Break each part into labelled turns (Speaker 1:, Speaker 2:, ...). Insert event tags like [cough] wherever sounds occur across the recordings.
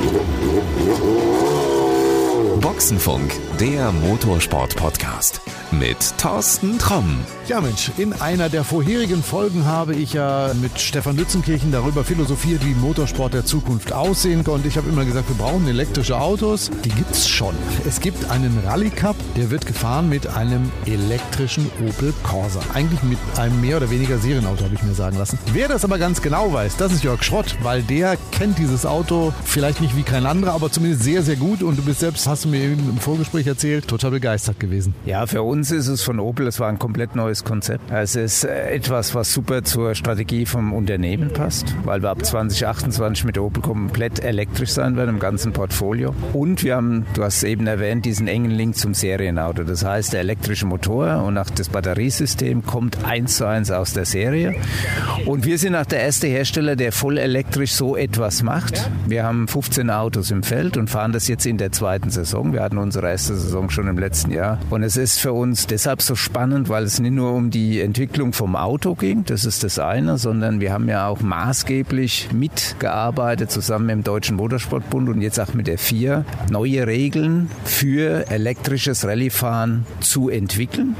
Speaker 1: Thank you. Boxenfunk, der Motorsport-Podcast mit Thorsten Tromm.
Speaker 2: Ja Mensch, in einer der vorherigen Folgen habe ich ja mit Stefan Lützenkirchen darüber philosophiert, wie Motorsport der Zukunft aussehen konnte. Ich habe immer gesagt, wir brauchen elektrische Autos. Die gibt es schon. Es gibt einen Rallye Cup, der wird gefahren mit einem elektrischen Opel Corsa. Eigentlich mit einem mehr oder weniger Serienauto, habe ich mir sagen lassen. Wer das aber ganz genau weiß, das ist Jörg Schrott, weil der kennt dieses Auto vielleicht nicht wie kein anderer, aber zumindest sehr, sehr gut. Und du bist selbst, hast du mir im Vorgespräch erzählt, total begeistert gewesen.
Speaker 3: Ja, für uns ist es von Opel, es war ein komplett neues Konzept. Es ist äh, etwas, was super zur Strategie vom Unternehmen passt, weil wir ab 2028 mit Opel komplett elektrisch sein werden im ganzen Portfolio. Und wir haben, du hast es eben erwähnt, diesen engen Link zum Serienauto. Das heißt, der elektrische Motor und auch das Batteriesystem kommt eins zu eins aus der Serie. Und wir sind auch der erste Hersteller, der voll elektrisch so etwas macht. Wir haben 15 Autos im Feld und fahren das jetzt in der zweiten Saison. Wir hatten unsere erste Saison schon im letzten Jahr. Und es ist für uns deshalb so spannend, weil es nicht nur um die Entwicklung vom Auto ging, das ist das eine, sondern wir haben ja auch maßgeblich mitgearbeitet zusammen mit dem Deutschen Motorsportbund und jetzt auch mit der FIA, neue Regeln für elektrisches Rallyefahren zu entwickeln.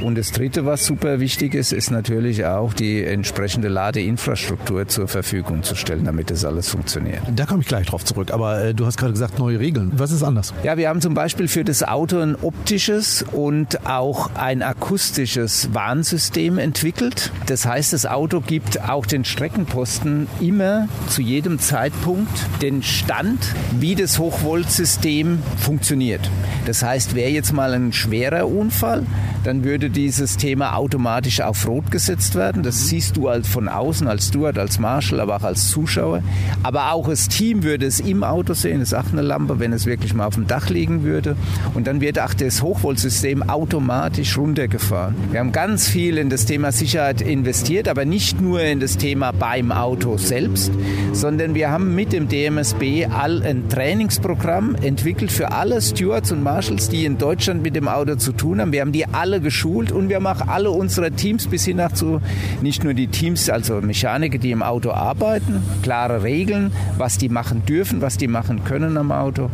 Speaker 3: Und das dritte, was super wichtig ist, ist natürlich auch die entsprechende Ladeinfrastruktur zur Verfügung zu stellen, damit das alles funktioniert.
Speaker 2: Da komme ich gleich drauf zurück. Aber äh, du hast gerade gesagt, neue Regeln. Was ist anders?
Speaker 3: Ja, wir haben zum Beispiel für das Auto ein optisches und auch ein akustisches Warnsystem entwickelt. Das heißt, das Auto gibt auch den Streckenposten immer zu jedem Zeitpunkt den Stand, wie das Hochvoltsystem funktioniert. Das heißt, wäre jetzt mal ein schwerer Unfall, dann würde dieses Thema automatisch auf Rot gesetzt werden. Das siehst du als von außen, als Steward, als Marshall, aber auch als Zuschauer. Aber auch das Team würde es im Auto sehen. Es ist auch eine Lampe, wenn es wirklich mal auf dem Dach liegen würde. Und dann wird auch das Hochvoltsystem automatisch runtergefahren. Wir haben ganz viel in das Thema Sicherheit investiert, aber nicht nur in das Thema beim Auto selbst, sondern wir haben mit dem DMSB all ein Trainingsprogramm entwickelt für alle Stewards und Marshalls, die in Deutschland mit dem Auto zu tun haben. Wir haben die alle geschult und wir auch alle unsere Teams bis hin zu nicht nur die Teams, also Mechaniker, die im Auto arbeiten, klare Regeln, was die machen dürfen, was die machen können am Auto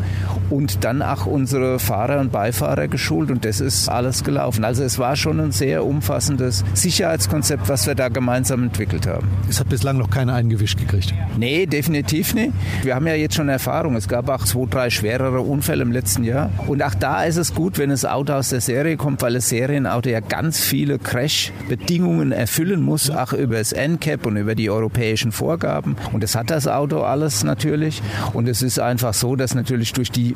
Speaker 3: und dann auch unsere Fahrer und Beifahrer geschult und das ist alles gelaufen. Also es war schon ein sehr umfassendes Sicherheitskonzept, was wir da gemeinsam entwickelt haben.
Speaker 2: Es hat bislang noch keiner eingewischt gekriegt.
Speaker 3: Nee, definitiv nicht. Wir haben ja jetzt schon Erfahrung. Es gab auch zwei, drei schwerere Unfälle im letzten Jahr. Und auch da ist es gut, wenn das Auto aus der Serie kommt, weil das Serienauto ja ganz viele Crash-Bedingungen erfüllen muss, auch über das NCAP und über die europäischen Vorgaben. Und das hat das Auto alles natürlich. Und es ist einfach so, dass natürlich durch die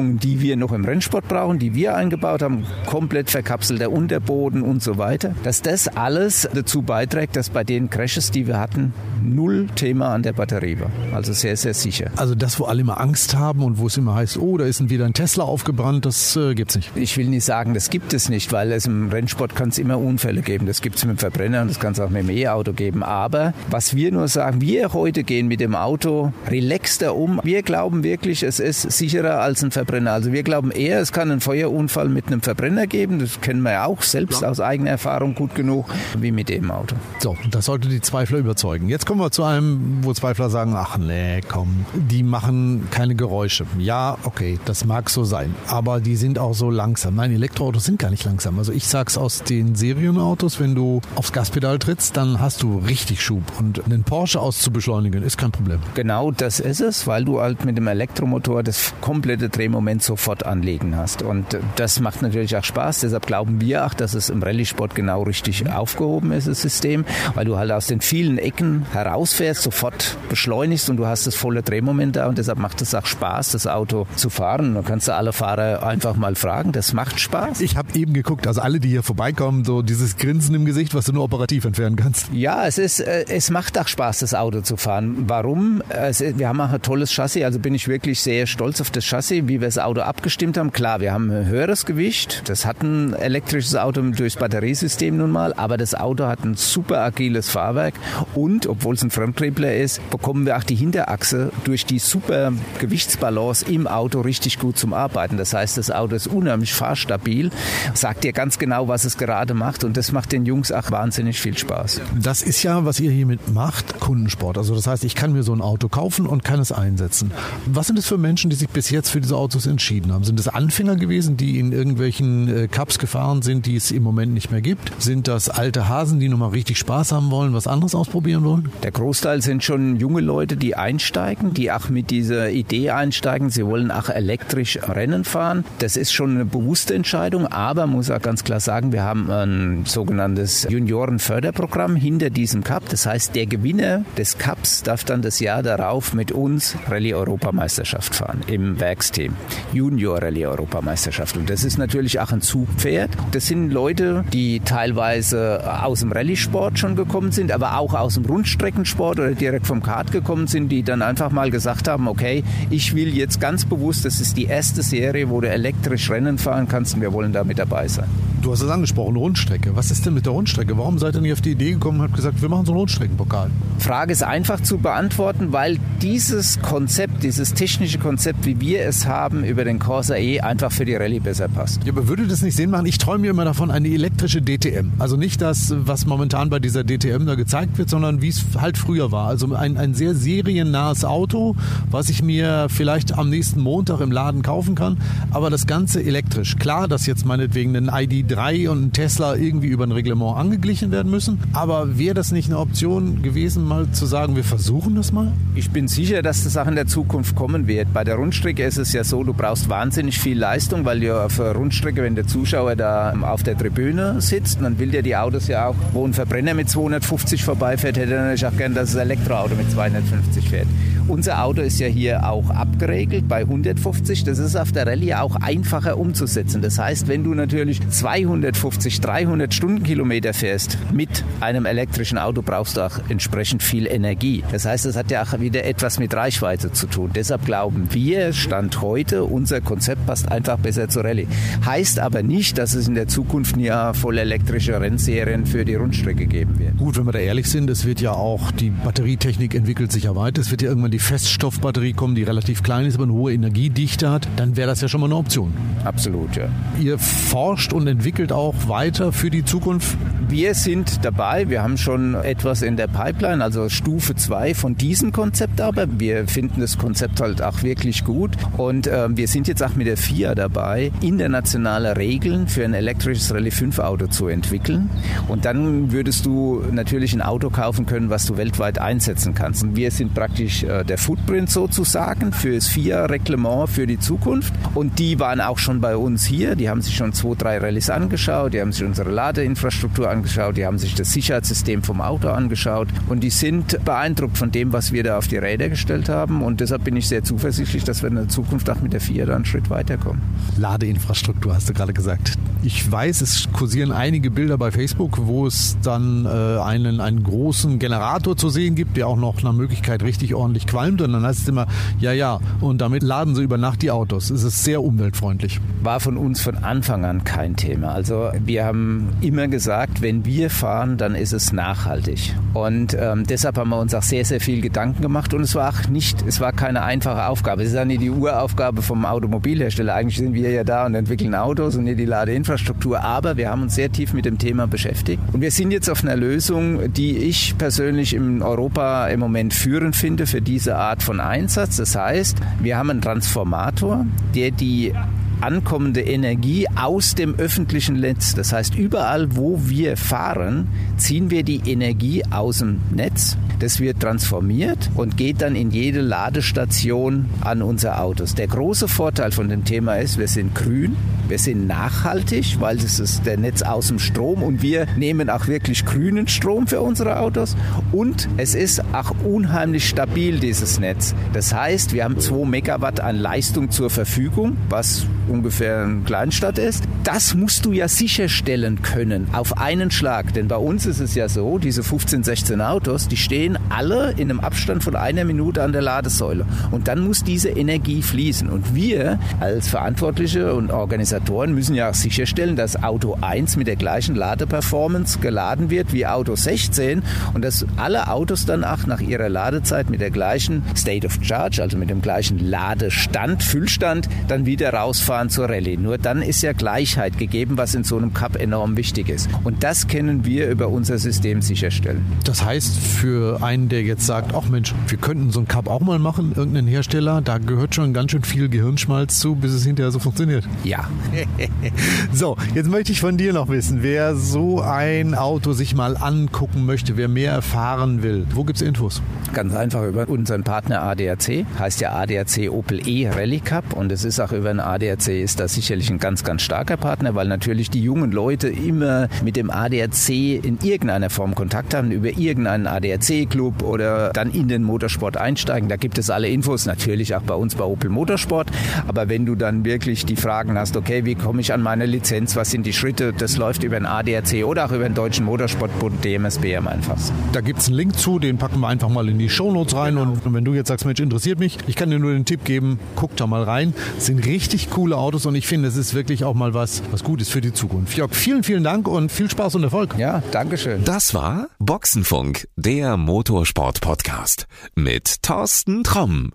Speaker 3: Verstärkungen, die wir noch im Rennsport brauchen, die wir eingebaut haben, komplett verkapselter Unterboden und so weiter, dass das alles dazu beiträgt, dass bei den Crashes, die wir hatten, null Thema an der Batterie war. Also sehr, sehr sicher.
Speaker 2: Also das, wo alle immer Angst haben und wo es immer heißt, oh, da ist wieder ein Tesla aufgebrannt, das äh, es nicht.
Speaker 3: Ich will nicht sagen, das gibt es nicht, weil es im Rennsport kann es immer Unfälle geben. Das gibt es mit dem Verbrenner und das kann es auch mit dem E-Auto geben. Aber was wir nur sagen, wir heute gehen mit dem Auto relaxter um. Wir glauben wirklich, es ist sicherer als ein Verbrenner. Also wir glauben eher, es kann einen Feuerunfall mit einem Verbrenner geben. Das kennen wir ja auch selbst aus eigener Erfahrung gut genug, wie mit dem Auto.
Speaker 2: So, das sollte die Zweifler überzeugen. Jetzt kommen wir zu einem, wo Zweifler sagen, ach nee, komm, die machen keine Geräusche. Ja, okay, das mag so sein, aber die sind auch so langsam. Nein, Elektroautos sind gar nicht langsam. Also ich sag's aus den Serienautos, wenn du aufs Gaspedal trittst, dann hast du richtig Schub und einen Porsche auszubeschleunigen ist kein Problem.
Speaker 3: Genau, das ist es, weil du halt mit dem Elektromotor das komplette Drehmoment sofort anlegen hast und das macht natürlich auch Spaß. Deshalb glauben wir auch, dass es im Rallye-Sport genau richtig aufgehoben ist, das System, weil du halt aus den vielen Ecken herausfährst, sofort beschleunigst und du hast das volle Drehmoment da und deshalb macht es auch Spaß, das Auto zu fahren. Da kannst du alle Fahrer einfach mal fragen, das macht Spaß.
Speaker 2: Ich habe eben geguckt, also alle, die hier vorbeikommen, so dieses Grinsen im Gesicht, was du nur operativ entfernen kannst.
Speaker 3: Ja, es ist, äh, es macht auch Spaß, das Auto zu fahren. Warum? wir haben auch ein tolles Chassis, also bin ich wirklich sehr stolz auf das Chassis, wie wir das Auto abgestimmt haben. Klar, wir haben ein höheres Gewicht. Das hat ein elektrisches Auto durchs Batteriesystem nun mal, aber das Auto hat ein super agiles Fahrwerk und, obwohl es ein Fremdtriebler ist, bekommen wir auch die Hinterachse durch die super Gewichtsbalance im Auto richtig gut zum Arbeiten. Das heißt, das Auto ist unheimlich fahrstabil, sagt dir ganz genau, was es gerade macht und das macht den Jungs auch wahnsinnig viel Spaß.
Speaker 2: Das ist ja, was ihr hiermit macht, Kundensport. Also das heißt, ich kann mir so ein Auto kaufen und kann es einsetzen. Was sind es für Menschen, die sich bis jetzt für diese Autos entschieden haben? Sind es Anfänger gewesen, die in irgendwelchen äh, Cups gefahren sind, die es im Moment nicht mehr gibt? Sind das alte Hasen, die nochmal richtig Spaß haben wollen, was anderes ausprobieren wollen?
Speaker 3: Der Großteil sind schon junge Leute, die einsteigen, die auch mit dieser Idee einsteigen, sie wollen auch elektrisch Rennen fahren. Das ist schon eine bewusste Entscheidung, aber muss auch ganz klar sagen, wir haben ein sogenanntes Juniorenförderprogramm hinter diesem Cup. Das heißt, der Gewinner des Cups darf dann das Jahr darauf mit uns Rallye-Europameisterschaft fahren im Werksteam. Junior-Rallye-Europameisterschaft. Und das ist natürlich auch ein Zugpferd. Das sind Leute, die teilweise aus dem Rallye-Sport schon gekommen sind, aber auch aus dem Rundstreckensport oder direkt vom Kart gekommen sind, die dann einfach mal gesagt haben, okay, ich will jetzt ganz bewusst, das ist die erste Serie, wo du elektrisch Rennen fahren kannst und wir wollen da mit dabei sein.
Speaker 2: Du hast es angesprochen, Rundstrecke. Was ist denn mit der Rundstrecke? Warum seid ihr nicht auf die Idee gekommen und habt gesagt, wir machen so einen Rundstreckenpokal?
Speaker 3: Frage ist einfach zu beantworten, weil dieses Konzept, dieses technische Konzept, wie wir es haben, über den Corsa E einfach für die Rallye besser passt.
Speaker 2: Ja, aber würde das nicht Sinn machen? Ich träume mir immer davon, eine elektrische DTM. Also nicht das, was momentan bei dieser DTM da gezeigt wird, sondern wie es halt früher war. Also ein, ein sehr seriennahes Auto, was ich mir vielleicht am nächsten Montag im Laden kaufen kann, aber das Ganze elektrisch. Klar, dass jetzt meinetwegen ein ID3 und ein Tesla irgendwie über ein Reglement angeglichen werden müssen, aber wäre das nicht eine Option gewesen, mal zu sagen, wir versuchen das mal?
Speaker 3: Ich bin sicher, dass das auch in der Zukunft kommen wird. Bei der Rundstrecke ist es ja so, du brauchst wahnsinnig viel Leistung, weil du auf der Rundstrecke, wenn der Zuschauer da auf der Tribüne sitzt, dann will der die Autos ja auch, wo ein Verbrenner mit 250 vorbeifährt, hätte er natürlich auch gern, dass das Elektroauto mit 250 fährt. Unser Auto ist ja hier auch abgeregelt bei 150. Das ist auf der Rallye auch einfacher umzusetzen. Das heißt, wenn du natürlich 250, 300 Stundenkilometer fährst mit einem elektrischen Auto, brauchst du auch entsprechend viel Energie. Das heißt, es hat ja auch wieder etwas mit Reichweite zu tun. Deshalb glauben wir, Stand heute, unser Konzept passt einfach besser zur Rallye. Heißt aber nicht, dass es in der Zukunft ja voll elektrische Rennserien für die Rundstrecke geben wird.
Speaker 2: Gut, wenn wir da ehrlich sind, es wird ja auch, die Batterietechnik entwickelt sich ja weiter. Es wird ja irgendwann die Feststoffbatterie kommen, die relativ klein ist, aber eine hohe Energiedichte hat. Dann wäre das ja schon mal eine Option.
Speaker 3: Absolut, ja.
Speaker 2: Ihr forscht und entwickelt auch weiter für die Zukunft?
Speaker 3: Wir sind dabei. Wir haben schon etwas in der Pipeline, also Stufe 2 von diesem Konzept aber. Wir finden das Konzept halt auch wirklich gut. Und äh, wir sind jetzt auch mit der FIA dabei, internationale Regeln für ein elektrisches Rallye 5 Auto zu entwickeln. Und dann würdest du natürlich ein Auto kaufen können, was du weltweit einsetzen kannst. Und wir sind praktisch äh, der Footprint sozusagen für das FIA-Reglement für die Zukunft. Und die waren auch schon bei uns hier. Die haben sich schon zwei, drei Rallyes angeschaut. Die haben sich unsere Ladeinfrastruktur angeschaut. Die haben sich das Sicherheitssystem vom Auto angeschaut. Und die sind beeindruckt von dem, was wir da auf die Räder gestellt haben. Und deshalb bin ich sehr zuversichtlich, dass wir in der Zukunft auch mit der FIA da einen Schritt weiterkommen.
Speaker 2: Ladeinfrastruktur hast du gerade gesagt. Ich weiß, es kursieren einige Bilder bei Facebook, wo es dann äh, einen, einen großen Generator zu sehen gibt, der auch noch nach Möglichkeit richtig ordentlich qualmt. Und dann heißt es immer, ja, ja, und damit laden sie über Nacht die Autos. Es ist sehr umweltfreundlich.
Speaker 3: War von uns von Anfang an kein Thema. Also wir haben immer gesagt, wenn wir fahren, dann ist es nachhaltig. Und ähm, deshalb haben wir uns auch sehr, sehr viel Gedanken gemacht. Und es war auch nicht, es war keine einfache Aufgabe. Es ist ja nicht die Uraufgabe vom Automobilhersteller. Eigentlich sind wir ja da und entwickeln Autos und nicht die Ladeinfrastruktur. Aber wir haben uns sehr tief mit dem Thema beschäftigt. Und wir sind jetzt auf einer Lösung, die ich persönlich in Europa im Moment führend finde für diese Art von Einsatz. Das heißt, wir haben einen Transformator, der die ankommende Energie aus dem öffentlichen Netz. Das heißt, überall, wo wir fahren, ziehen wir die Energie aus dem Netz. Das wird transformiert und geht dann in jede Ladestation an unser Autos. Der große Vorteil von dem Thema ist, wir sind grün, wir sind nachhaltig, weil das ist der Netz aus dem Strom und wir nehmen auch wirklich grünen Strom für unsere Autos und es ist auch unheimlich stabil, dieses Netz. Das heißt, wir haben 2 Megawatt an Leistung zur Verfügung, was ungefähr eine Kleinstadt ist. Das musst du ja sicherstellen können auf einen Schlag. Denn bei uns ist es ja so, diese 15, 16 Autos, die stehen alle in einem Abstand von einer Minute an der Ladesäule. Und dann muss diese Energie fließen. Und wir als Verantwortliche und Organisatoren müssen ja auch sicherstellen, dass Auto 1 mit der gleichen Ladeperformance geladen wird wie Auto 16 und dass alle Autos dann auch nach ihrer Ladezeit mit der gleichen State of Charge, also mit dem gleichen Ladestand, Füllstand, dann wieder rausfahren zur Rallye. Nur dann ist ja Gleichheit gegeben, was in so einem Cup enorm wichtig ist. Und das können wir über unser System sicherstellen.
Speaker 2: Das heißt, für einen, der jetzt sagt, ach Mensch, wir könnten so ein Cup auch mal machen, irgendeinen Hersteller, da gehört schon ganz schön viel Gehirnschmalz zu, bis es hinterher so funktioniert.
Speaker 3: Ja. [laughs]
Speaker 2: so, jetzt möchte ich von dir noch wissen, wer so ein Auto sich mal angucken möchte, wer mehr erfahren will, wo gibt es Infos?
Speaker 3: Ganz einfach über unseren Partner ADAC, heißt ja ADAC Opel E Rally Cup und es ist auch über den ADAC ist da sicherlich ein ganz, ganz starker Partner, weil natürlich die jungen Leute immer mit dem ADAC in irgendeiner Form Kontakt haben, über irgendeinen ADAC-Club oder dann in den Motorsport einsteigen. Da gibt es alle Infos, natürlich auch bei uns bei Opel Motorsport. Aber wenn du dann wirklich die Fragen hast, okay, wie komme ich an meine Lizenz, was sind die Schritte, das läuft über den ADAC oder auch über den Deutschen Motorsportbund DMSB am einfachsten.
Speaker 2: Da gibt es einen Link zu, den packen wir einfach mal in die Shownotes rein. Genau. Und wenn du jetzt sagst, Mensch, interessiert mich, ich kann dir nur den Tipp geben, guck da mal rein. Das sind richtig coole Autos und ich finde, es ist wirklich auch mal was, was Gutes für die Zukunft. Jörg, vielen, vielen Dank und viel Spaß und Erfolg.
Speaker 3: Ja, Dankeschön.
Speaker 1: Das war Boxenfunk, der Motorsport-Podcast mit Thorsten Tromm.